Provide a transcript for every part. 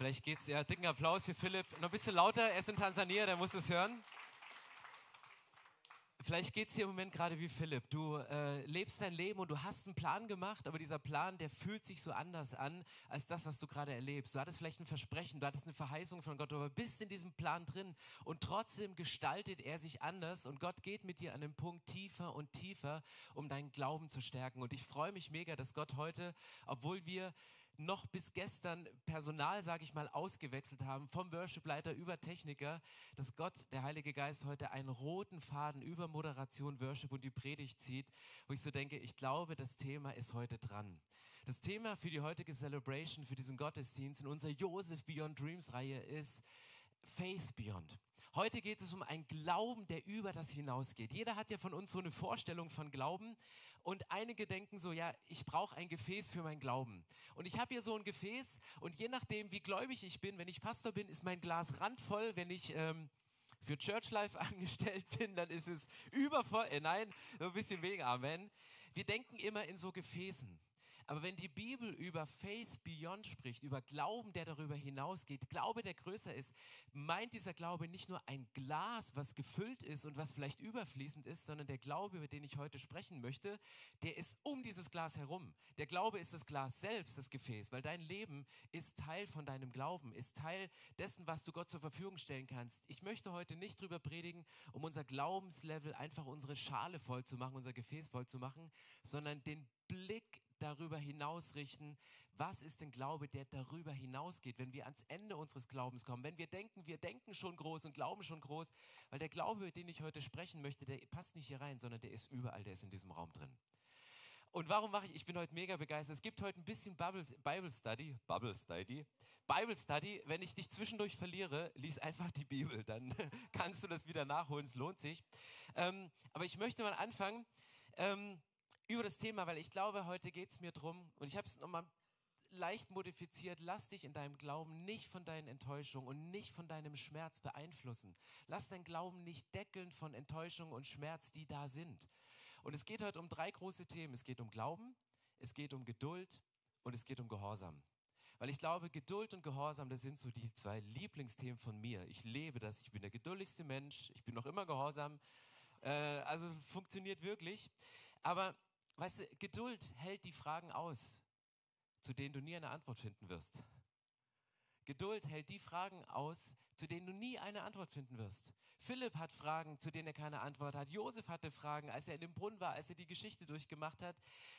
Vielleicht geht's ja. Dicken Applaus für Philipp. Noch ein bisschen lauter. Er ist in Tansania, der muss es hören. Vielleicht geht es dir im Moment gerade wie Philipp. Du äh, lebst dein Leben und du hast einen Plan gemacht, aber dieser Plan, der fühlt sich so anders an als das, was du gerade erlebst. Du hattest vielleicht ein Versprechen, du hattest eine Verheißung von Gott, aber bist in diesem Plan drin und trotzdem gestaltet er sich anders und Gott geht mit dir an den Punkt tiefer und tiefer, um deinen Glauben zu stärken. Und ich freue mich mega, dass Gott heute, obwohl wir noch bis gestern Personal, sage ich mal, ausgewechselt haben, vom Worshipleiter über Techniker, dass Gott, der Heilige Geist, heute einen roten Faden über Moderation, Worship und die Predigt zieht, wo ich so denke, ich glaube, das Thema ist heute dran. Das Thema für die heutige Celebration, für diesen Gottesdienst in unserer Joseph Beyond Dreams Reihe ist Faith Beyond. Heute geht es um einen Glauben, der über das hinausgeht. Jeder hat ja von uns so eine Vorstellung von Glauben und einige denken so, ja, ich brauche ein Gefäß für meinen Glauben. Und ich habe hier so ein Gefäß und je nachdem, wie gläubig ich bin, wenn ich Pastor bin, ist mein Glas randvoll, wenn ich... Ähm, für Church Life angestellt bin, dann ist es übervoll. Äh, nein, so ein bisschen wegen Amen. Wir denken immer in so Gefäßen. Aber wenn die Bibel über Faith Beyond spricht, über Glauben, der darüber hinausgeht, Glaube, der größer ist, meint dieser Glaube nicht nur ein Glas, was gefüllt ist und was vielleicht überfließend ist, sondern der Glaube, über den ich heute sprechen möchte, der ist um dieses Glas herum. Der Glaube ist das Glas selbst, das Gefäß, weil dein Leben ist Teil von deinem Glauben, ist Teil dessen, was du Gott zur Verfügung stellen kannst. Ich möchte heute nicht drüber predigen, um unser Glaubenslevel einfach unsere Schale voll zu machen, unser Gefäß voll zu machen, sondern den Blick darüber hinaus richten, was ist denn Glaube, der darüber hinausgeht, wenn wir ans Ende unseres Glaubens kommen, wenn wir denken, wir denken schon groß und glauben schon groß, weil der Glaube, über den ich heute sprechen möchte, der passt nicht hier rein, sondern der ist überall, der ist in diesem Raum drin. Und warum mache ich, ich bin heute mega begeistert. Es gibt heute ein bisschen Bible, Bible Study, Bible Study, Bible Study. Wenn ich dich zwischendurch verliere, lies einfach die Bibel, dann kannst du das wieder nachholen, es lohnt sich. Ähm, aber ich möchte mal anfangen. Ähm, über das Thema, weil ich glaube, heute geht es mir darum, und ich habe es nochmal leicht modifiziert, lass dich in deinem Glauben nicht von deinen Enttäuschungen und nicht von deinem Schmerz beeinflussen. Lass dein Glauben nicht deckeln von Enttäuschungen und Schmerz, die da sind. Und es geht heute um drei große Themen. Es geht um Glauben, es geht um Geduld und es geht um Gehorsam. Weil ich glaube, Geduld und Gehorsam, das sind so die zwei Lieblingsthemen von mir. Ich lebe das, ich bin der geduldigste Mensch, ich bin noch immer gehorsam. Äh, also funktioniert wirklich. Aber Weißt du, Geduld hält die Fragen aus, zu denen du nie eine Antwort finden wirst. Geduld hält die Fragen aus, zu denen du nie eine Antwort finden wirst. Philipp hat Fragen, zu denen er keine Antwort hat. Josef hatte Fragen, als er in dem Brunnen war, als er die Geschichte durchgemacht hat.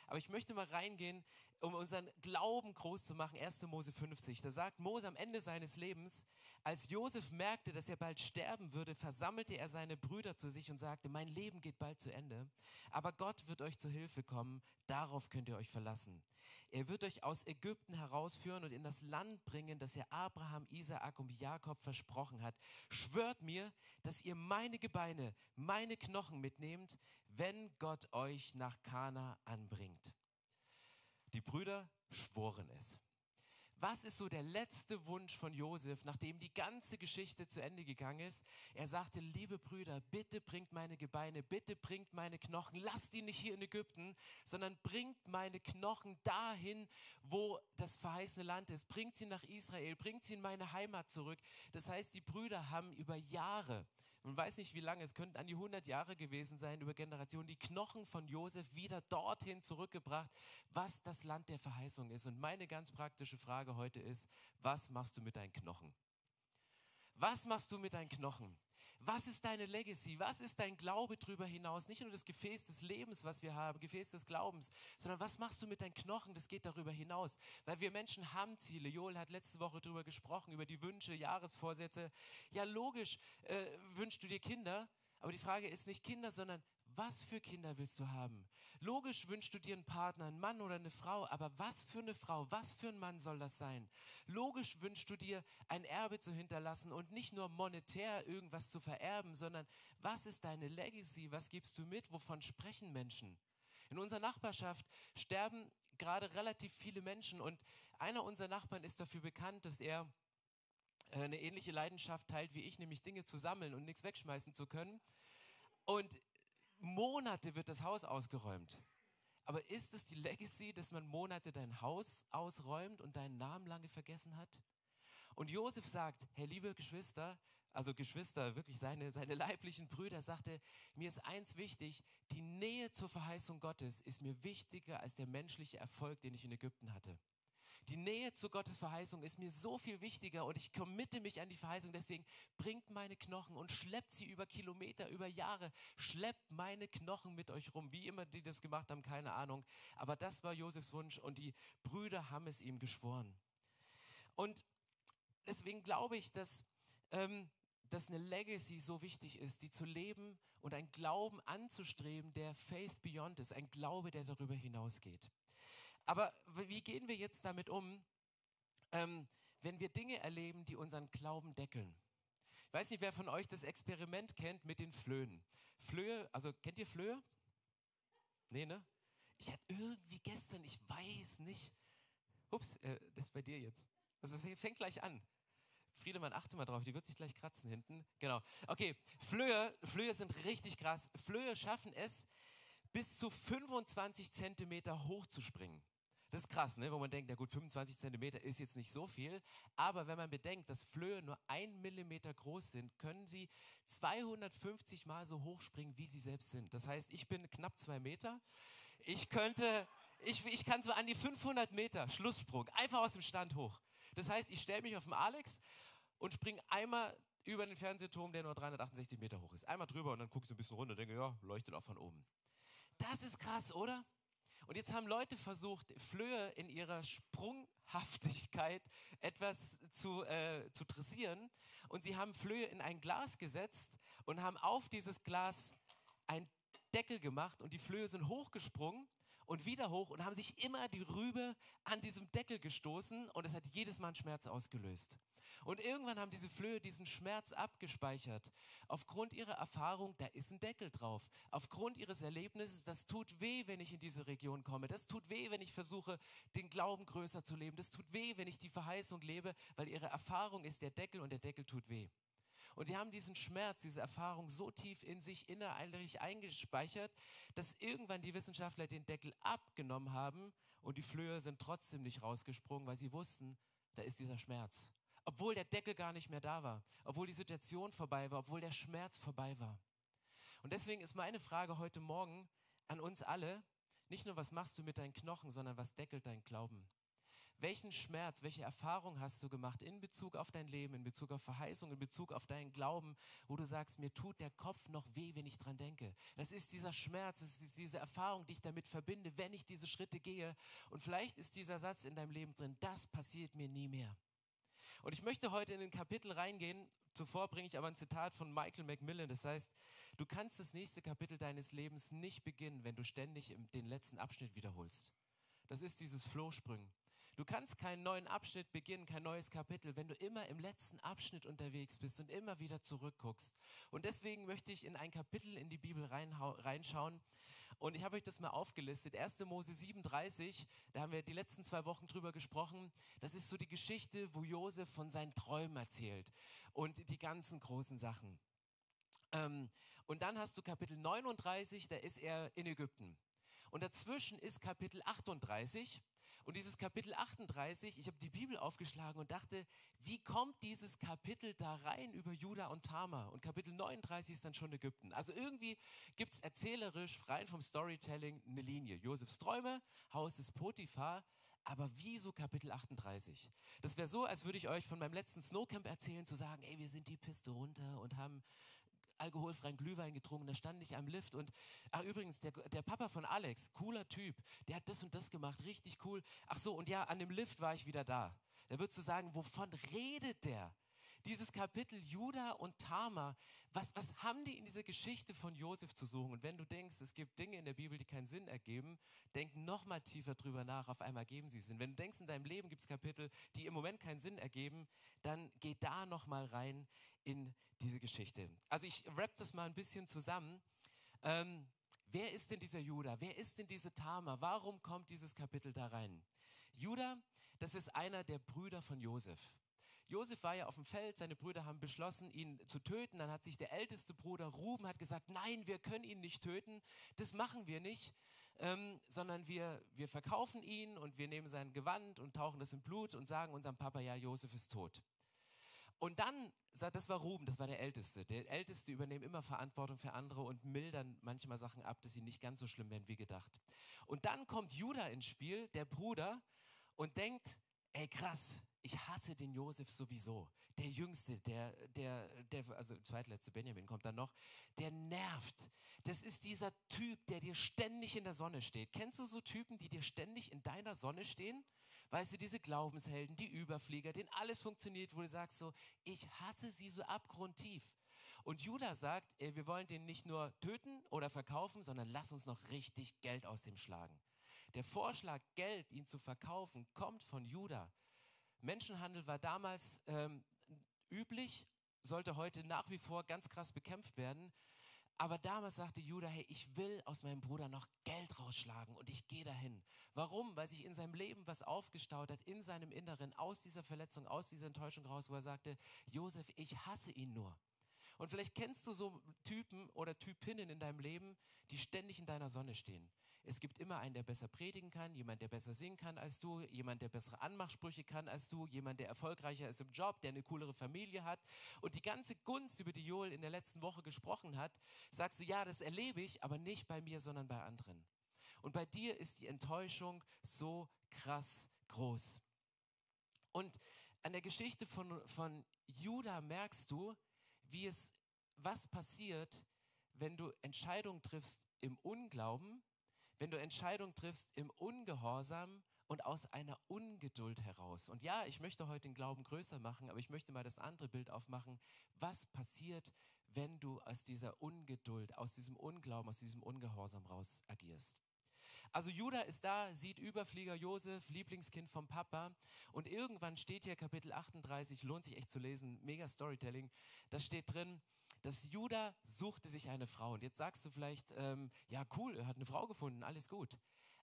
Aber ich möchte mal reingehen, um unseren Glauben groß zu machen. 1. Mose 50. Da sagt Mose am Ende seines Lebens, als Josef merkte, dass er bald sterben würde, versammelte er seine Brüder zu sich und sagte, mein Leben geht bald zu Ende, aber Gott wird euch zu Hilfe kommen, darauf könnt ihr euch verlassen. Er wird euch aus Ägypten herausführen und in das Land bringen, das er Abraham, Isaak und Jakob versprochen hat. Schwört mir, dass ihr meine Gebeine, meine Knochen mitnehmt, wenn Gott euch nach Kana anbringt. Die Brüder schworen es. Was ist so der letzte Wunsch von Josef, nachdem die ganze Geschichte zu Ende gegangen ist? Er sagte, liebe Brüder, bitte bringt meine Gebeine, bitte bringt meine Knochen, lasst die nicht hier in Ägypten, sondern bringt meine Knochen dahin, wo das verheißene Land ist. Bringt sie nach Israel, bringt sie in meine Heimat zurück. Das heißt, die Brüder haben über Jahre man weiß nicht wie lange, es könnten an die 100 Jahre gewesen sein, über Generationen, die Knochen von Josef wieder dorthin zurückgebracht, was das Land der Verheißung ist. Und meine ganz praktische Frage heute ist, was machst du mit deinen Knochen? Was machst du mit deinen Knochen? Was ist deine Legacy? Was ist dein Glaube darüber hinaus? Nicht nur das Gefäß des Lebens, was wir haben, Gefäß des Glaubens, sondern was machst du mit deinen Knochen? Das geht darüber hinaus. Weil wir Menschen haben Ziele. Joel hat letzte Woche darüber gesprochen, über die Wünsche, Jahresvorsätze. Ja, logisch äh, wünschst du dir Kinder, aber die Frage ist nicht Kinder, sondern was für Kinder willst du haben? Logisch wünschst du dir einen Partner, einen Mann oder eine Frau, aber was für eine Frau, was für ein Mann soll das sein? Logisch wünschst du dir ein Erbe zu hinterlassen und nicht nur monetär irgendwas zu vererben, sondern was ist deine Legacy? Was gibst du mit? Wovon sprechen Menschen? In unserer Nachbarschaft sterben gerade relativ viele Menschen und einer unserer Nachbarn ist dafür bekannt, dass er äh, eine ähnliche Leidenschaft teilt wie ich, nämlich Dinge zu sammeln und nichts wegschmeißen zu können. Und Monate wird das Haus ausgeräumt. Aber ist es die Legacy, dass man Monate dein Haus ausräumt und deinen Namen lange vergessen hat? Und Josef sagt, hey liebe Geschwister, also Geschwister, wirklich seine, seine leiblichen Brüder, sagte, mir ist eins wichtig, die Nähe zur Verheißung Gottes ist mir wichtiger als der menschliche Erfolg, den ich in Ägypten hatte. Die Nähe zu Gottes Verheißung ist mir so viel wichtiger und ich committe mich an die Verheißung. Deswegen bringt meine Knochen und schleppt sie über Kilometer, über Jahre. Schleppt meine Knochen mit euch rum. Wie immer die das gemacht haben, keine Ahnung. Aber das war Josefs Wunsch und die Brüder haben es ihm geschworen. Und deswegen glaube ich, dass, ähm, dass eine Legacy so wichtig ist, die zu leben und ein Glauben anzustreben, der Faith Beyond ist, ein Glaube, der darüber hinausgeht. Aber wie gehen wir jetzt damit um, ähm, wenn wir Dinge erleben, die unseren Glauben deckeln? Ich weiß nicht, wer von euch das Experiment kennt mit den Flöhen. Flöhe, also kennt ihr Flöhe? Nee, ne? Ich hatte irgendwie gestern, ich weiß nicht. Ups, äh, das ist bei dir jetzt. Also fängt gleich an. Friedemann, achte mal drauf, die wird sich gleich kratzen hinten. Genau. Okay, Flöhe, Flöhe sind richtig krass. Flöhe schaffen es, bis zu 25 Zentimeter hoch zu springen. Das ist krass, ne? wo man denkt, na gut, 25 Zentimeter ist jetzt nicht so viel. Aber wenn man bedenkt, dass Flöhe nur ein Millimeter groß sind, können sie 250 Mal so hoch springen, wie sie selbst sind. Das heißt, ich bin knapp zwei Meter. Ich könnte, ich, ich kann so an die 500 Meter Schlusssprung, einfach aus dem Stand hoch. Das heißt, ich stelle mich auf den Alex und springe einmal über den Fernsehturm, der nur 368 Meter hoch ist. Einmal drüber und dann gucke ich so ein bisschen runter und denke, ja, leuchtet auch von oben. Das ist krass, oder? Und jetzt haben Leute versucht, Flöhe in ihrer Sprunghaftigkeit etwas zu, äh, zu dressieren. Und sie haben Flöhe in ein Glas gesetzt und haben auf dieses Glas einen Deckel gemacht und die Flöhe sind hochgesprungen und wieder hoch und haben sich immer die Rübe an diesem Deckel gestoßen und es hat jedes Mal einen Schmerz ausgelöst. Und irgendwann haben diese Flöhe diesen Schmerz abgespeichert. Aufgrund ihrer Erfahrung, da ist ein Deckel drauf. Aufgrund ihres Erlebnisses, das tut weh, wenn ich in diese Region komme. Das tut weh, wenn ich versuche, den Glauben größer zu leben. Das tut weh, wenn ich die Verheißung lebe, weil ihre Erfahrung ist der Deckel und der Deckel tut weh. Und sie haben diesen Schmerz, diese Erfahrung so tief in sich innerlich eingespeichert, dass irgendwann die Wissenschaftler den Deckel abgenommen haben und die Flöhe sind trotzdem nicht rausgesprungen, weil sie wussten, da ist dieser Schmerz. Obwohl der Deckel gar nicht mehr da war, obwohl die Situation vorbei war, obwohl der Schmerz vorbei war. Und deswegen ist meine Frage heute Morgen an uns alle, nicht nur, was machst du mit deinen Knochen, sondern was deckelt dein Glauben? Welchen Schmerz, welche Erfahrung hast du gemacht in Bezug auf dein Leben, in Bezug auf Verheißung, in Bezug auf deinen Glauben, wo du sagst, mir tut der Kopf noch weh, wenn ich dran denke. Das ist dieser Schmerz, das ist diese Erfahrung, die ich damit verbinde, wenn ich diese Schritte gehe. Und vielleicht ist dieser Satz in deinem Leben drin, das passiert mir nie mehr. Und ich möchte heute in den Kapitel reingehen. Zuvor bringe ich aber ein Zitat von Michael Macmillan. Das heißt, du kannst das nächste Kapitel deines Lebens nicht beginnen, wenn du ständig den letzten Abschnitt wiederholst. Das ist dieses Flohsprüngen. Du kannst keinen neuen Abschnitt beginnen, kein neues Kapitel, wenn du immer im letzten Abschnitt unterwegs bist und immer wieder zurückguckst. Und deswegen möchte ich in ein Kapitel in die Bibel reinschauen. Und ich habe euch das mal aufgelistet. 1. Mose 37, da haben wir die letzten zwei Wochen drüber gesprochen. Das ist so die Geschichte, wo Josef von seinen Träumen erzählt und die ganzen großen Sachen. Ähm, und dann hast du Kapitel 39, da ist er in Ägypten. Und dazwischen ist Kapitel 38. Und dieses Kapitel 38, ich habe die Bibel aufgeschlagen und dachte, wie kommt dieses Kapitel da rein über Juda und Tamar? Und Kapitel 39 ist dann schon Ägypten. Also irgendwie gibt es erzählerisch, rein vom Storytelling, eine Linie. Josefs Träume, Haus des Potiphar, aber wieso Kapitel 38? Das wäre so, als würde ich euch von meinem letzten Snowcamp erzählen, zu sagen, ey, wir sind die Piste runter und haben alkoholfreien Glühwein getrunken, da stand ich am Lift und, ach übrigens, der, der Papa von Alex, cooler Typ, der hat das und das gemacht, richtig cool. Ach so, und ja, an dem Lift war ich wieder da. Da würdest du sagen, wovon redet der? Dieses Kapitel Judah und Tamar, was, was haben die in dieser Geschichte von Josef zu suchen? Und wenn du denkst, es gibt Dinge in der Bibel, die keinen Sinn ergeben, denk noch mal tiefer drüber nach, auf einmal geben sie Sinn. Wenn du denkst, in deinem Leben gibt es Kapitel, die im Moment keinen Sinn ergeben, dann geh da noch mal rein in diese Geschichte. Also ich rapp das mal ein bisschen zusammen. Ähm, wer ist denn dieser Judah? Wer ist denn diese Tamar? Warum kommt dieses Kapitel da rein? Judah, das ist einer der Brüder von Josef. Josef war ja auf dem Feld, seine Brüder haben beschlossen, ihn zu töten. Dann hat sich der älteste Bruder Ruben hat gesagt, nein, wir können ihn nicht töten, das machen wir nicht, ähm, sondern wir, wir verkaufen ihn und wir nehmen sein Gewand und tauchen das in Blut und sagen unserem Papa, ja, Josef ist tot. Und dann, das war Ruben, das war der Älteste. Der Älteste übernehmen immer Verantwortung für andere und mildern manchmal Sachen ab, dass sie nicht ganz so schlimm werden wie gedacht. Und dann kommt Judah ins Spiel, der Bruder, und denkt, ey krass, ich hasse den Josef sowieso. Der Jüngste, der, der, der, also zweitletzte Benjamin kommt dann noch, der nervt. Das ist dieser Typ, der dir ständig in der Sonne steht. Kennst du so Typen, die dir ständig in deiner Sonne stehen? Weißt du, diese Glaubenshelden, die Überflieger, denen alles funktioniert, wo du sagst so, ich hasse sie so abgrundtief. Und Judah sagt, ey, wir wollen den nicht nur töten oder verkaufen, sondern lass uns noch richtig Geld aus dem schlagen. Der Vorschlag, Geld, ihn zu verkaufen, kommt von Judah. Menschenhandel war damals ähm, üblich, sollte heute nach wie vor ganz krass bekämpft werden. Aber damals sagte Judah, hey, ich will aus meinem Bruder noch Geld rausschlagen und ich gehe dahin. Warum? Weil sich in seinem Leben was aufgestaut hat, in seinem Inneren, aus dieser Verletzung, aus dieser Enttäuschung raus, wo er sagte, Josef, ich hasse ihn nur. Und vielleicht kennst du so Typen oder Typinnen in deinem Leben, die ständig in deiner Sonne stehen. Es gibt immer einen, der besser predigen kann, jemand, der besser singen kann als du, jemand, der bessere Anmachsprüche kann als du, jemand, der erfolgreicher ist im Job, der eine coolere Familie hat. Und die ganze Gunst, über die Joel in der letzten Woche gesprochen hat, sagst du, ja, das erlebe ich, aber nicht bei mir, sondern bei anderen. Und bei dir ist die Enttäuschung so krass groß. Und an der Geschichte von, von Judah merkst du, wie es, was passiert, wenn du Entscheidungen triffst im Unglauben wenn du Entscheidungen triffst im Ungehorsam und aus einer Ungeduld heraus. Und ja, ich möchte heute den Glauben größer machen, aber ich möchte mal das andere Bild aufmachen. Was passiert, wenn du aus dieser Ungeduld, aus diesem Unglauben, aus diesem Ungehorsam raus agierst? Also Judah ist da, sieht Überflieger Josef, Lieblingskind vom Papa. Und irgendwann steht hier Kapitel 38, lohnt sich echt zu lesen, mega Storytelling. Da steht drin, dass Judah suchte sich eine Frau. Und jetzt sagst du vielleicht, ähm, ja cool, er hat eine Frau gefunden, alles gut.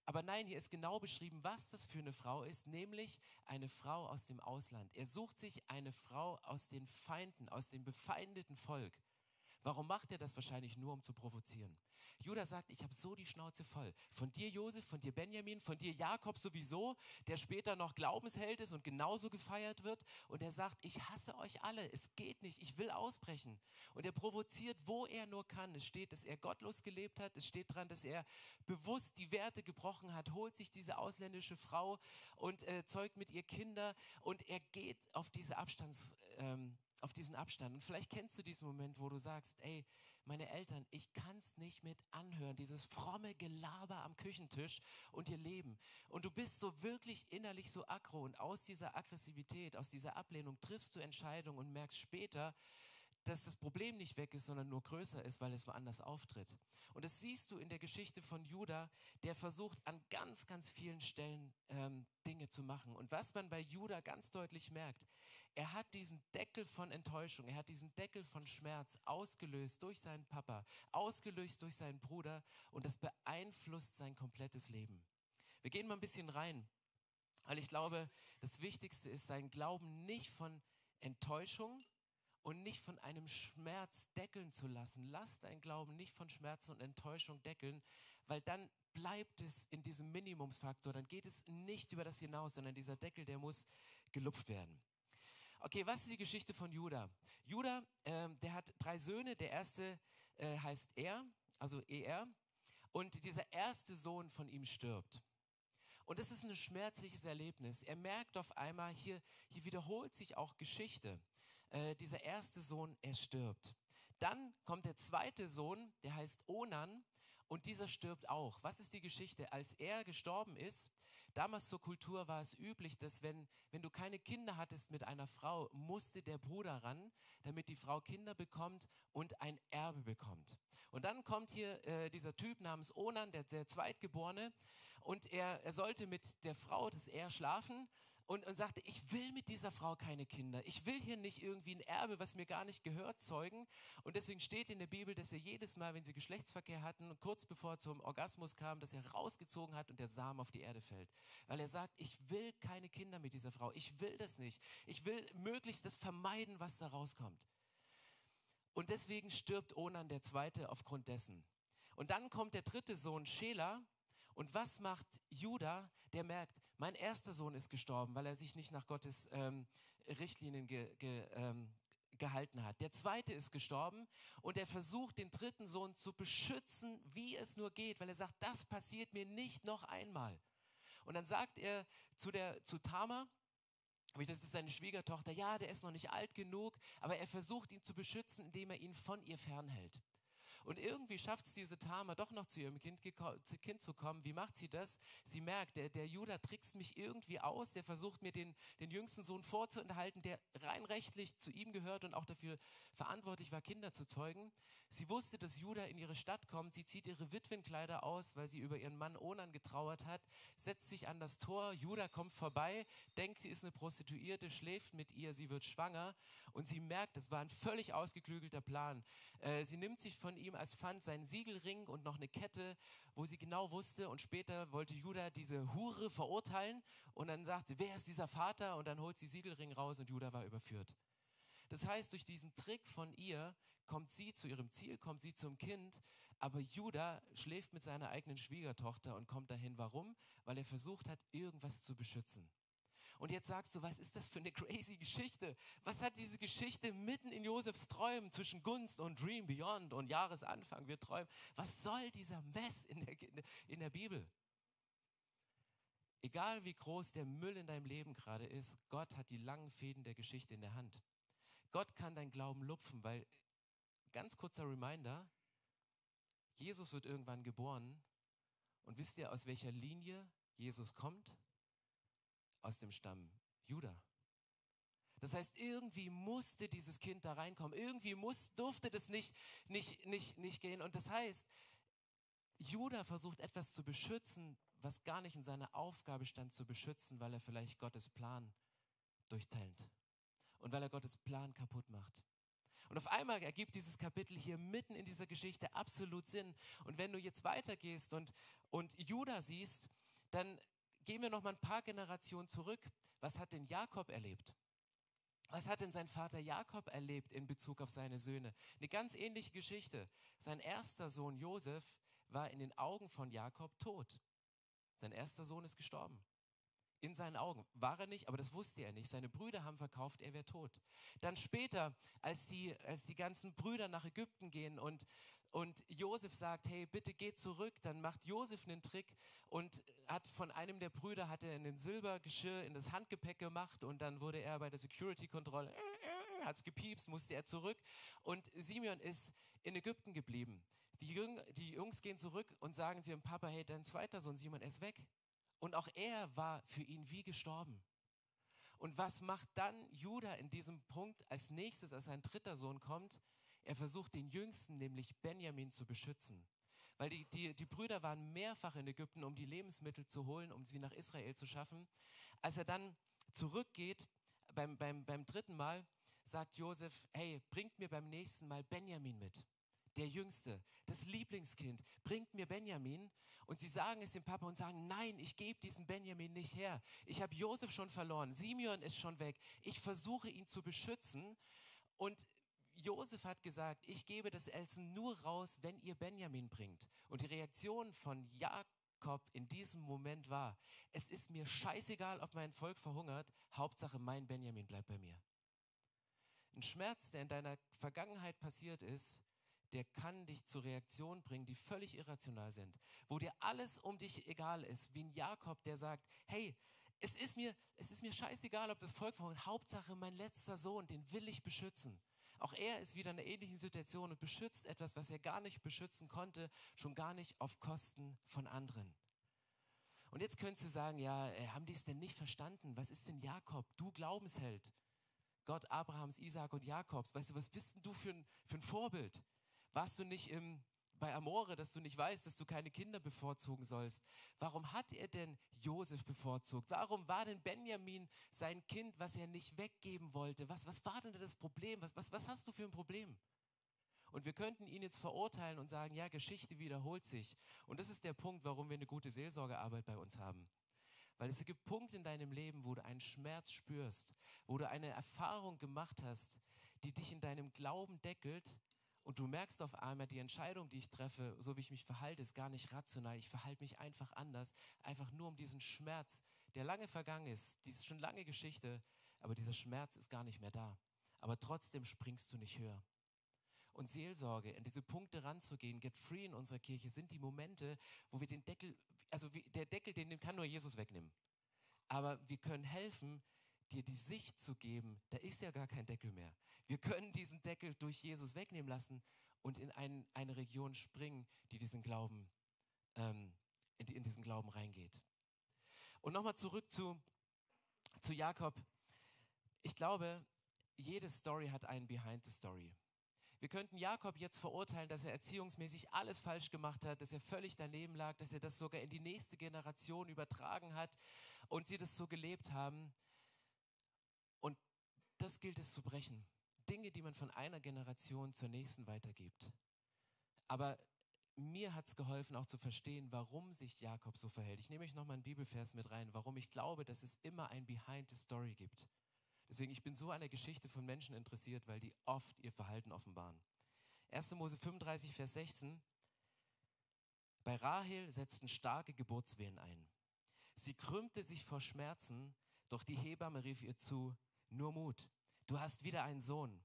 Aber nein, hier ist genau beschrieben, was das für eine Frau ist, nämlich eine Frau aus dem Ausland. Er sucht sich eine Frau aus den Feinden, aus dem befeindeten Volk. Warum macht er das wahrscheinlich nur, um zu provozieren? Judah sagt, ich habe so die Schnauze voll. Von dir Josef, von dir Benjamin, von dir Jakob sowieso, der später noch Glaubensheld ist und genauso gefeiert wird. Und er sagt, ich hasse euch alle, es geht nicht, ich will ausbrechen. Und er provoziert, wo er nur kann. Es steht, dass er gottlos gelebt hat, es steht dran, dass er bewusst die Werte gebrochen hat, holt sich diese ausländische Frau und äh, zeugt mit ihr Kinder und er geht auf diese Abstands... Ähm, auf diesen Abstand. Und vielleicht kennst du diesen Moment, wo du sagst, ey, meine Eltern, ich kann es nicht mit anhören, dieses fromme Gelaber am Küchentisch und ihr Leben. Und du bist so wirklich innerlich so aggro und aus dieser Aggressivität, aus dieser Ablehnung triffst du Entscheidungen und merkst später, dass das Problem nicht weg ist, sondern nur größer ist, weil es woanders auftritt. Und das siehst du in der Geschichte von Judah, der versucht an ganz, ganz vielen Stellen ähm, Dinge zu machen. Und was man bei Judah ganz deutlich merkt, er hat diesen Deckel von Enttäuschung, er hat diesen Deckel von Schmerz ausgelöst durch seinen Papa, ausgelöst durch seinen Bruder und das beeinflusst sein komplettes Leben. Wir gehen mal ein bisschen rein, weil ich glaube, das Wichtigste ist, seinen Glauben nicht von Enttäuschung und nicht von einem Schmerz deckeln zu lassen. Lass deinen Glauben nicht von Schmerzen und Enttäuschung deckeln, weil dann bleibt es in diesem Minimumsfaktor, dann geht es nicht über das hinaus, sondern dieser Deckel, der muss gelupft werden. Okay, was ist die Geschichte von Judah? Judah, ähm, der hat drei Söhne. Der erste äh, heißt Er, also Er. Und dieser erste Sohn von ihm stirbt. Und das ist ein schmerzliches Erlebnis. Er merkt auf einmal, hier, hier wiederholt sich auch Geschichte. Äh, dieser erste Sohn, er stirbt. Dann kommt der zweite Sohn, der heißt Onan. Und dieser stirbt auch. Was ist die Geschichte? Als er gestorben ist, damals zur Kultur war es üblich, dass wenn, wenn du keine Kinder hattest mit einer Frau, musste der Bruder ran, damit die Frau Kinder bekommt und ein Erbe bekommt. Und dann kommt hier äh, dieser Typ namens Onan, der, der Zweitgeborene, und er, er sollte mit der Frau des Er schlafen und, und sagte, ich will mit dieser Frau keine Kinder. Ich will hier nicht irgendwie ein Erbe, was mir gar nicht gehört, zeugen. Und deswegen steht in der Bibel, dass er jedes Mal, wenn sie Geschlechtsverkehr hatten, kurz bevor er zum Orgasmus kam, dass er rausgezogen hat und der Samen auf die Erde fällt. Weil er sagt, ich will keine Kinder mit dieser Frau. Ich will das nicht. Ich will möglichst das vermeiden, was da rauskommt. Und deswegen stirbt Onan der Zweite aufgrund dessen. Und dann kommt der dritte Sohn, Schela, und was macht Judah? Der merkt, mein erster Sohn ist gestorben, weil er sich nicht nach Gottes ähm, Richtlinien ge, ge, ähm, gehalten hat. Der zweite ist gestorben und er versucht, den dritten Sohn zu beschützen, wie es nur geht, weil er sagt, das passiert mir nicht noch einmal. Und dann sagt er zu, der, zu Tamar, das ist seine Schwiegertochter, ja, der ist noch nicht alt genug, aber er versucht ihn zu beschützen, indem er ihn von ihr fernhält. Und irgendwie schafft es diese Tama doch noch zu ihrem kind, kind, zu kommen. Wie macht sie das? Sie merkt, der, der Judah trickst mich irgendwie aus. Der versucht mir den, den jüngsten Sohn vorzuenthalten, der rein rechtlich zu ihm gehört und auch dafür verantwortlich war, Kinder zu zeugen. Sie wusste, dass Judah in ihre Stadt kommt. Sie zieht ihre Witwenkleider aus, weil sie über ihren Mann Onan getrauert hat, setzt sich an das Tor. Judah kommt vorbei, denkt, sie ist eine Prostituierte, schläft mit ihr, sie wird schwanger und sie merkt, es war ein völlig ausgeklügelter Plan. Äh, sie nimmt sich von ihm als Pfand seinen Siegelring und noch eine Kette, wo sie genau wusste und später wollte Judah diese Hure verurteilen und dann sagt sie, wer ist dieser Vater? Und dann holt sie Siegelring raus und Judah war überführt. Das heißt, durch diesen Trick von ihr kommt sie zu ihrem Ziel, kommt sie zum Kind, aber Judah schläft mit seiner eigenen Schwiegertochter und kommt dahin. Warum? Weil er versucht hat, irgendwas zu beschützen. Und jetzt sagst du, was ist das für eine crazy Geschichte? Was hat diese Geschichte mitten in Josefs Träumen zwischen Gunst und Dream Beyond und Jahresanfang? Wir träumen. Was soll dieser Mess in der, in der Bibel? Egal wie groß der Müll in deinem Leben gerade ist, Gott hat die langen Fäden der Geschichte in der Hand. Gott kann dein Glauben lupfen, weil, ganz kurzer Reminder, Jesus wird irgendwann geboren. Und wisst ihr, aus welcher Linie Jesus kommt? Aus dem Stamm Judah. Das heißt, irgendwie musste dieses Kind da reinkommen. Irgendwie muss, durfte das nicht, nicht, nicht, nicht gehen. Und das heißt, Judah versucht etwas zu beschützen, was gar nicht in seiner Aufgabe stand zu beschützen, weil er vielleicht Gottes Plan durchteilt und weil er Gottes Plan kaputt macht. Und auf einmal ergibt dieses Kapitel hier mitten in dieser Geschichte absolut Sinn. Und wenn du jetzt weitergehst und, und Judah siehst, dann gehen wir noch mal ein paar Generationen zurück. Was hat denn Jakob erlebt? Was hat denn sein Vater Jakob erlebt in Bezug auf seine Söhne? Eine ganz ähnliche Geschichte. Sein erster Sohn Josef war in den Augen von Jakob tot. Sein erster Sohn ist gestorben. In seinen Augen. War er nicht, aber das wusste er nicht. Seine Brüder haben verkauft, er wäre tot. Dann später, als die, als die ganzen Brüder nach Ägypten gehen und und Josef sagt, hey, bitte geh zurück. Dann macht Josef einen Trick und hat von einem der Brüder hat er einen Silbergeschirr in das Handgepäck gemacht und dann wurde er bei der Security-Kontrolle, äh, hat es gepiepst, musste er zurück. Und Simeon ist in Ägypten geblieben. Die, Jüng, die Jungs gehen zurück und sagen zu ihrem Papa, hey, dein zweiter Sohn Simon ist weg. Und auch er war für ihn wie gestorben. Und was macht dann Judah in diesem Punkt als nächstes, als sein dritter Sohn kommt? Er versucht den Jüngsten, nämlich Benjamin, zu beschützen. Weil die, die, die Brüder waren mehrfach in Ägypten, um die Lebensmittel zu holen, um sie nach Israel zu schaffen. Als er dann zurückgeht, beim, beim, beim dritten Mal, sagt Josef, hey, bringt mir beim nächsten Mal Benjamin mit. Der Jüngste, das Lieblingskind, bringt mir Benjamin. Und sie sagen es dem Papa und sagen, nein, ich gebe diesen Benjamin nicht her. Ich habe Josef schon verloren, Simeon ist schon weg. Ich versuche ihn zu beschützen. Und Josef hat gesagt, ich gebe das Essen nur raus, wenn ihr Benjamin bringt. Und die Reaktion von Jakob in diesem Moment war, es ist mir scheißegal, ob mein Volk verhungert, Hauptsache mein Benjamin bleibt bei mir. Ein Schmerz, der in deiner Vergangenheit passiert ist, der kann dich zu Reaktionen bringen, die völlig irrational sind, wo dir alles um dich egal ist, wie ein Jakob, der sagt, hey, es ist mir, es ist mir scheißegal, ob das Volk verhungert, Hauptsache mein letzter Sohn, den will ich beschützen. Auch er ist wieder in einer ähnlichen Situation und beschützt etwas, was er gar nicht beschützen konnte, schon gar nicht auf Kosten von anderen. Und jetzt könntest du sagen, ja, äh, haben die es denn nicht verstanden? Was ist denn Jakob? Du Glaubensheld. Gott Abrahams, Isaac und Jakobs. Weißt du, was bist denn du für ein, für ein Vorbild? Warst du nicht im bei Amore, dass du nicht weißt, dass du keine Kinder bevorzugen sollst. Warum hat er denn Josef bevorzugt? Warum war denn Benjamin sein Kind, was er nicht weggeben wollte? Was, was war denn das Problem? Was, was, was hast du für ein Problem? Und wir könnten ihn jetzt verurteilen und sagen, ja, Geschichte wiederholt sich. Und das ist der Punkt, warum wir eine gute Seelsorgearbeit bei uns haben. Weil es gibt Punkte in deinem Leben, wo du einen Schmerz spürst, wo du eine Erfahrung gemacht hast, die dich in deinem Glauben deckelt, und du merkst auf einmal, die Entscheidung, die ich treffe, so wie ich mich verhalte, ist gar nicht rational. Ich verhalte mich einfach anders, einfach nur um diesen Schmerz, der lange vergangen ist, die ist schon lange Geschichte, aber dieser Schmerz ist gar nicht mehr da. Aber trotzdem springst du nicht höher. Und Seelsorge, in diese Punkte ranzugehen, Get Free in unserer Kirche, sind die Momente, wo wir den Deckel, also der Deckel, den kann nur Jesus wegnehmen. Aber wir können helfen, dir die Sicht zu geben, da ist ja gar kein Deckel mehr. Wir können diesen Deckel durch Jesus wegnehmen lassen und in ein, eine Region springen, die diesen Glauben, ähm, in, in diesen Glauben reingeht. Und nochmal zurück zu, zu Jakob. Ich glaube, jede Story hat einen Behind the Story. Wir könnten Jakob jetzt verurteilen, dass er erziehungsmäßig alles falsch gemacht hat, dass er völlig daneben lag, dass er das sogar in die nächste Generation übertragen hat und sie das so gelebt haben. Das gilt es zu brechen. Dinge, die man von einer Generation zur nächsten weitergibt. Aber mir hat es geholfen, auch zu verstehen, warum sich Jakob so verhält. Ich nehme euch nochmal einen Bibelvers mit rein, warum ich glaube, dass es immer ein Behind the Story gibt. Deswegen, ich bin so an der Geschichte von Menschen interessiert, weil die oft ihr Verhalten offenbaren. 1. Mose 35, Vers 16. Bei Rahel setzten starke Geburtswehen ein. Sie krümmte sich vor Schmerzen, doch die Hebamme rief ihr zu, nur Mut, du hast wieder einen Sohn.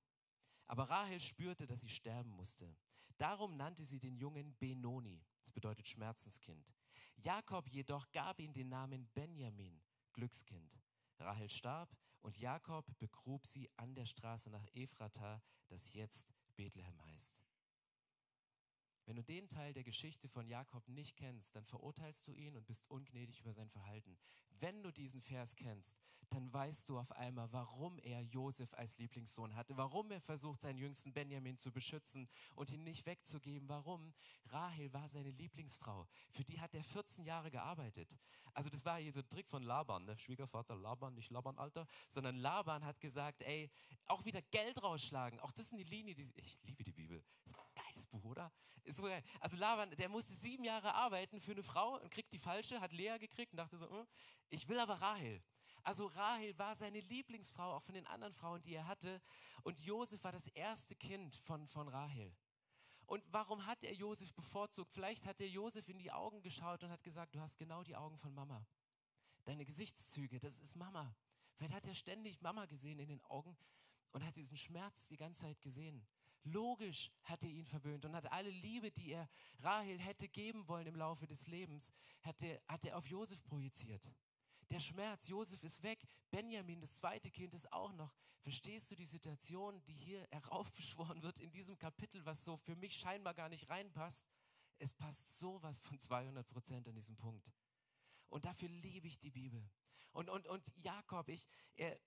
Aber Rahel spürte, dass sie sterben musste. Darum nannte sie den Jungen Benoni, das bedeutet Schmerzenskind. Jakob jedoch gab ihm den Namen Benjamin, Glückskind. Rahel starb und Jakob begrub sie an der Straße nach Ephrata, das jetzt Bethlehem heißt. Wenn du den Teil der Geschichte von Jakob nicht kennst, dann verurteilst du ihn und bist ungnädig über sein Verhalten. Wenn du diesen Vers kennst, dann weißt du auf einmal, warum er Josef als Lieblingssohn hatte, warum er versucht, seinen jüngsten Benjamin zu beschützen und ihn nicht wegzugeben. Warum? Rahel war seine Lieblingsfrau. Für die hat er 14 Jahre gearbeitet. Also das war hier so ein Trick von Laban, ne? Schwiegervater Laban, nicht Laban, Alter, sondern Laban hat gesagt, ey, auch wieder Geld rausschlagen. Auch das ist eine Linie, die ich liebe die Bibel. Geiles Buch, oder? Ist so geil. Also Laban, der musste sieben Jahre arbeiten für eine Frau und kriegt die falsche, hat Lea gekriegt und dachte so, hm, ich will aber Rahel. Also Rahel war seine Lieblingsfrau, auch von den anderen Frauen, die er hatte. Und Josef war das erste Kind von, von Rahel. Und warum hat er Josef bevorzugt? Vielleicht hat er Josef in die Augen geschaut und hat gesagt, du hast genau die Augen von Mama. Deine Gesichtszüge, das ist Mama. Vielleicht hat er ständig Mama gesehen in den Augen und hat diesen Schmerz die ganze Zeit gesehen. Logisch hat er ihn verwöhnt und hat alle Liebe, die er Rahel hätte geben wollen im Laufe des Lebens, hat er, hat er auf Josef projiziert. Der Schmerz, Josef ist weg, Benjamin, das zweite Kind, ist auch noch. Verstehst du die Situation, die hier heraufbeschworen wird in diesem Kapitel, was so für mich scheinbar gar nicht reinpasst? Es passt sowas von 200 Prozent an diesem Punkt. Und dafür liebe ich die Bibel. Und, und, und Jakob, ich, er,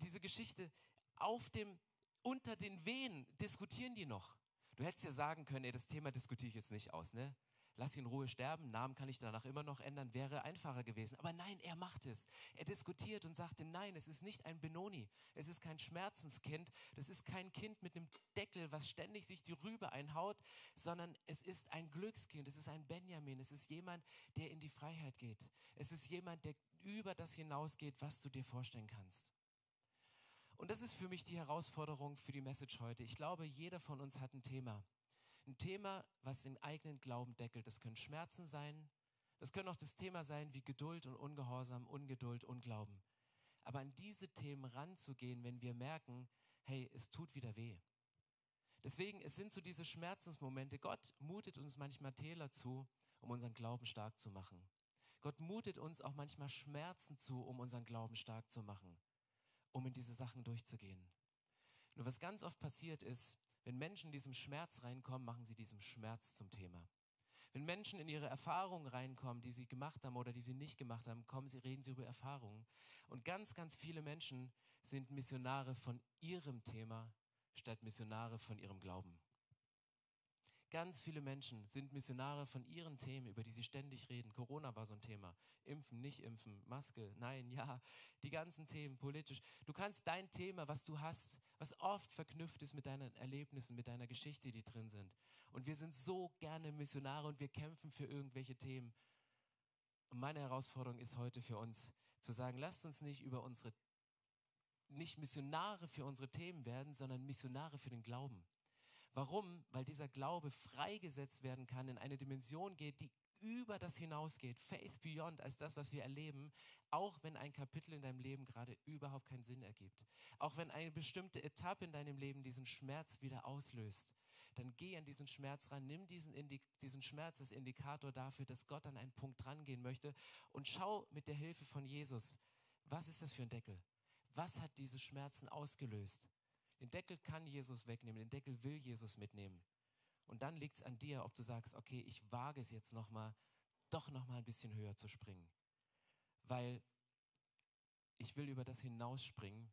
diese Geschichte auf dem, unter den Wehen diskutieren die noch. Du hättest ja sagen können, ey, das Thema diskutiere ich jetzt nicht aus, ne? Lass ihn in Ruhe sterben, Namen kann ich danach immer noch ändern, wäre einfacher gewesen. Aber nein, er macht es. Er diskutiert und sagte, nein, es ist nicht ein Benoni, es ist kein Schmerzenskind, das ist kein Kind mit einem Deckel, was ständig sich die Rübe einhaut, sondern es ist ein Glückskind, es ist ein Benjamin, es ist jemand, der in die Freiheit geht. Es ist jemand, der über das hinausgeht, was du dir vorstellen kannst. Und das ist für mich die Herausforderung für die Message heute. Ich glaube, jeder von uns hat ein Thema. Ein Thema, was den eigenen Glauben deckelt. Das können Schmerzen sein. Das können auch das Thema sein wie Geduld und Ungehorsam, Ungeduld, Unglauben. Aber an diese Themen ranzugehen, wenn wir merken, hey, es tut wieder weh. Deswegen, es sind so diese Schmerzensmomente. Gott mutet uns manchmal Täler zu, um unseren Glauben stark zu machen. Gott mutet uns auch manchmal Schmerzen zu, um unseren Glauben stark zu machen um in diese Sachen durchzugehen. Nur was ganz oft passiert ist, wenn Menschen in diesem Schmerz reinkommen, machen sie diesem Schmerz zum Thema. Wenn Menschen in ihre Erfahrungen reinkommen, die sie gemacht haben oder die sie nicht gemacht haben, kommen sie, reden sie über Erfahrungen. Und ganz, ganz viele Menschen sind Missionare von ihrem Thema statt Missionare von ihrem Glauben. Ganz viele Menschen sind Missionare von ihren Themen, über die sie ständig reden. Corona war so ein Thema. Impfen, nicht impfen, Maske, nein, ja. Die ganzen Themen, politisch. Du kannst dein Thema, was du hast, was oft verknüpft ist mit deinen Erlebnissen, mit deiner Geschichte, die drin sind. Und wir sind so gerne Missionare und wir kämpfen für irgendwelche Themen. Und meine Herausforderung ist heute für uns, zu sagen, lasst uns nicht über unsere, nicht Missionare für unsere Themen werden, sondern Missionare für den Glauben. Warum? Weil dieser Glaube freigesetzt werden kann, in eine Dimension geht, die über das hinausgeht, Faith beyond als das, was wir erleben, auch wenn ein Kapitel in deinem Leben gerade überhaupt keinen Sinn ergibt. Auch wenn eine bestimmte Etappe in deinem Leben diesen Schmerz wieder auslöst, dann geh an diesen Schmerz ran, nimm diesen, Indik diesen Schmerz als Indikator dafür, dass Gott an einen Punkt rangehen möchte und schau mit der Hilfe von Jesus, was ist das für ein Deckel? Was hat diese Schmerzen ausgelöst? Den Deckel kann Jesus wegnehmen, den Deckel will Jesus mitnehmen. Und dann liegt es an dir, ob du sagst, okay, ich wage es jetzt nochmal, doch nochmal ein bisschen höher zu springen. Weil ich will über das hinausspringen,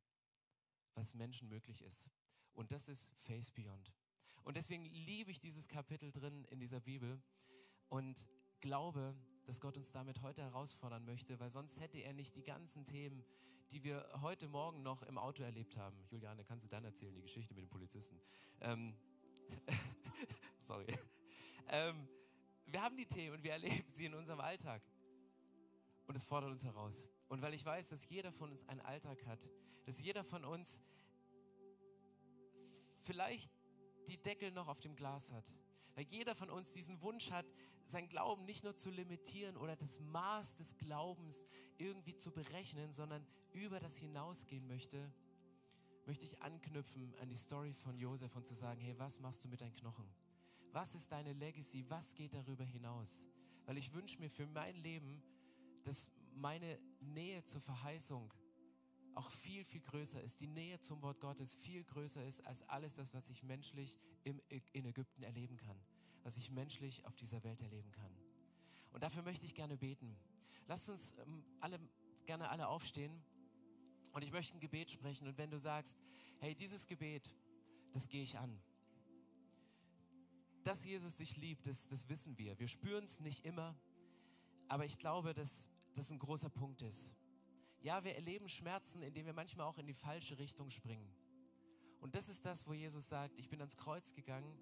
was Menschen möglich ist. Und das ist Face Beyond. Und deswegen liebe ich dieses Kapitel drin in dieser Bibel und glaube, dass Gott uns damit heute herausfordern möchte, weil sonst hätte er nicht die ganzen Themen, die wir heute Morgen noch im Auto erlebt haben. Juliane, kannst du dann erzählen, die Geschichte mit den Polizisten? Ähm, sorry. Ähm, wir haben die Themen und wir erleben sie in unserem Alltag. Und es fordert uns heraus. Und weil ich weiß, dass jeder von uns einen Alltag hat, dass jeder von uns vielleicht die Deckel noch auf dem Glas hat. Weil jeder von uns diesen Wunsch hat, sein Glauben nicht nur zu limitieren oder das Maß des Glaubens irgendwie zu berechnen, sondern über das hinausgehen möchte, möchte ich anknüpfen an die Story von Josef und zu sagen, hey, was machst du mit deinen Knochen? Was ist deine Legacy? Was geht darüber hinaus? Weil ich wünsche mir für mein Leben, dass meine Nähe zur Verheißung auch viel, viel größer ist. Die Nähe zum Wort Gottes viel größer ist als alles das, was ich menschlich im, in Ägypten erleben kann, was ich menschlich auf dieser Welt erleben kann. Und dafür möchte ich gerne beten. Lasst uns ähm, alle, gerne alle aufstehen und ich möchte ein Gebet sprechen. Und wenn du sagst, hey, dieses Gebet, das gehe ich an. Dass Jesus dich liebt, das, das wissen wir. Wir spüren es nicht immer, aber ich glaube, dass das ein großer Punkt ist. Ja, wir erleben Schmerzen, indem wir manchmal auch in die falsche Richtung springen. Und das ist das, wo Jesus sagt, ich bin ans Kreuz gegangen,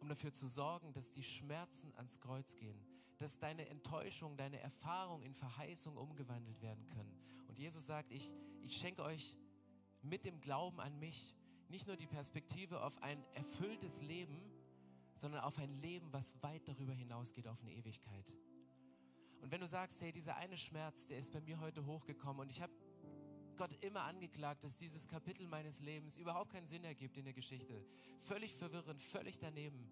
um dafür zu sorgen, dass die Schmerzen ans Kreuz gehen, dass deine Enttäuschung, deine Erfahrung in Verheißung umgewandelt werden können. Und Jesus sagt, ich, ich schenke euch mit dem Glauben an mich nicht nur die Perspektive auf ein erfülltes Leben, sondern auf ein Leben, was weit darüber hinausgeht, auf eine Ewigkeit. Und wenn du sagst, hey, dieser eine Schmerz, der ist bei mir heute hochgekommen und ich habe Gott immer angeklagt, dass dieses Kapitel meines Lebens überhaupt keinen Sinn ergibt in der Geschichte. Völlig verwirrend, völlig daneben.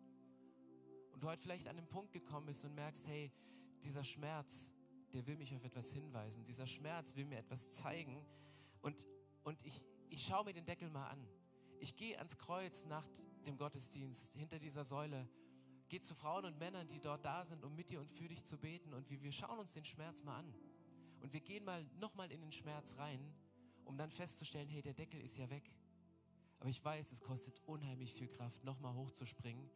Und du heute vielleicht an den Punkt gekommen bist und merkst, hey, dieser Schmerz, der will mich auf etwas hinweisen. Dieser Schmerz will mir etwas zeigen. Und, und ich, ich schaue mir den Deckel mal an. Ich gehe ans Kreuz nach dem Gottesdienst hinter dieser Säule Geh zu Frauen und Männern, die dort da sind, um mit dir und für dich zu beten. Und wir, wir schauen uns den Schmerz mal an. Und wir gehen mal nochmal in den Schmerz rein, um dann festzustellen, hey, der Deckel ist ja weg. Aber ich weiß, es kostet unheimlich viel Kraft, nochmal hochzuspringen.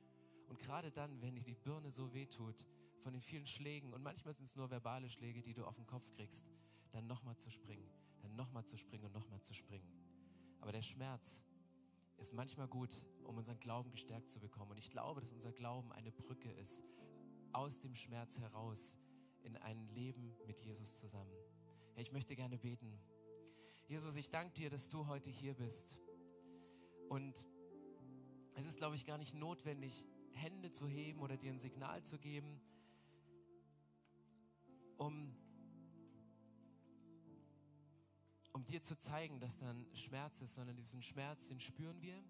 Und gerade dann, wenn dir die Birne so wehtut, von den vielen Schlägen, und manchmal sind es nur verbale Schläge, die du auf den Kopf kriegst, dann nochmal zu springen, dann nochmal zu springen und nochmal zu springen. Aber der Schmerz ist manchmal gut, um unseren Glauben gestärkt zu bekommen. Und ich glaube, dass unser Glauben eine Brücke ist, aus dem Schmerz heraus in ein Leben mit Jesus zusammen. Hey, ich möchte gerne beten. Jesus, ich danke dir, dass du heute hier bist. Und es ist, glaube ich, gar nicht notwendig, Hände zu heben oder dir ein Signal zu geben, um um dir zu zeigen, dass dann Schmerz ist, sondern diesen Schmerz, den spüren wir.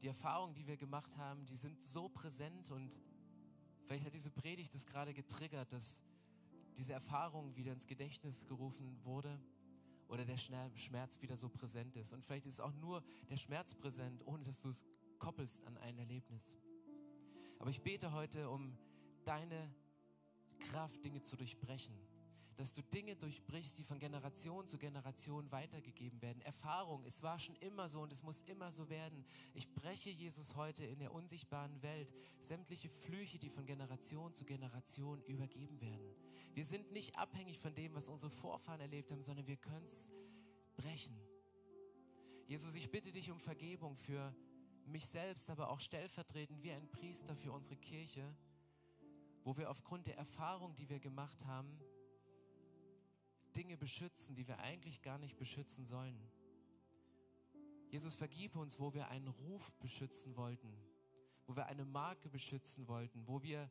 Die Erfahrungen, die wir gemacht haben, die sind so präsent und vielleicht hat diese Predigt das gerade getriggert, dass diese Erfahrung wieder ins Gedächtnis gerufen wurde oder der Schmerz wieder so präsent ist. Und vielleicht ist auch nur der Schmerz präsent, ohne dass du es koppelst an ein Erlebnis. Aber ich bete heute um deine Kraft, Dinge zu durchbrechen dass du Dinge durchbrichst, die von Generation zu Generation weitergegeben werden. Erfahrung, es war schon immer so und es muss immer so werden. Ich breche Jesus heute in der unsichtbaren Welt sämtliche Flüche, die von Generation zu Generation übergeben werden. Wir sind nicht abhängig von dem, was unsere Vorfahren erlebt haben, sondern wir können es brechen. Jesus, ich bitte dich um Vergebung für mich selbst, aber auch stellvertretend wie ein Priester für unsere Kirche, wo wir aufgrund der Erfahrung, die wir gemacht haben, Dinge beschützen, die wir eigentlich gar nicht beschützen sollen. Jesus, vergib uns, wo wir einen Ruf beschützen wollten, wo wir eine Marke beschützen wollten, wo wir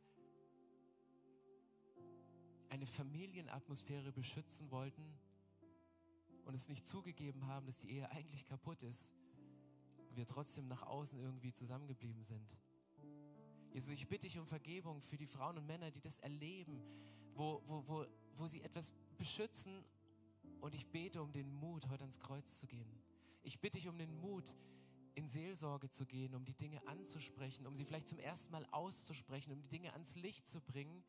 eine Familienatmosphäre beschützen wollten und es nicht zugegeben haben, dass die Ehe eigentlich kaputt ist, wir trotzdem nach außen irgendwie zusammengeblieben sind. Jesus, ich bitte dich um Vergebung für die Frauen und Männer, die das erleben, wo, wo, wo, wo sie etwas beschützen und ich bete um den Mut, heute ans Kreuz zu gehen. Ich bitte dich um den Mut, in Seelsorge zu gehen, um die Dinge anzusprechen, um sie vielleicht zum ersten Mal auszusprechen, um die Dinge ans Licht zu bringen.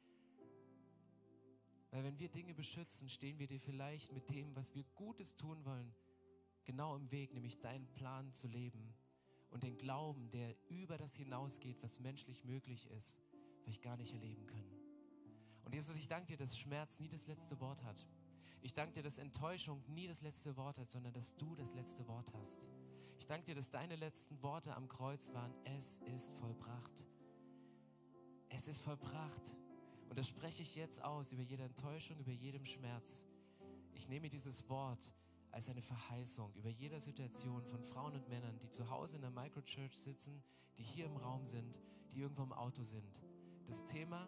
Weil wenn wir Dinge beschützen, stehen wir dir vielleicht mit dem, was wir Gutes tun wollen, genau im Weg, nämlich deinen Plan zu leben und den Glauben, der über das hinausgeht, was menschlich möglich ist, vielleicht gar nicht erleben können. Und Jesus, ich danke dir, dass Schmerz nie das letzte Wort hat. Ich danke dir, dass Enttäuschung nie das letzte Wort hat, sondern dass du das letzte Wort hast. Ich danke dir, dass deine letzten Worte am Kreuz waren, es ist vollbracht. Es ist vollbracht. Und das spreche ich jetzt aus über jede Enttäuschung, über jedem Schmerz. Ich nehme dieses Wort als eine Verheißung über jeder Situation von Frauen und Männern, die zu Hause in der Microchurch sitzen, die hier im Raum sind, die irgendwo im Auto sind. Das Thema,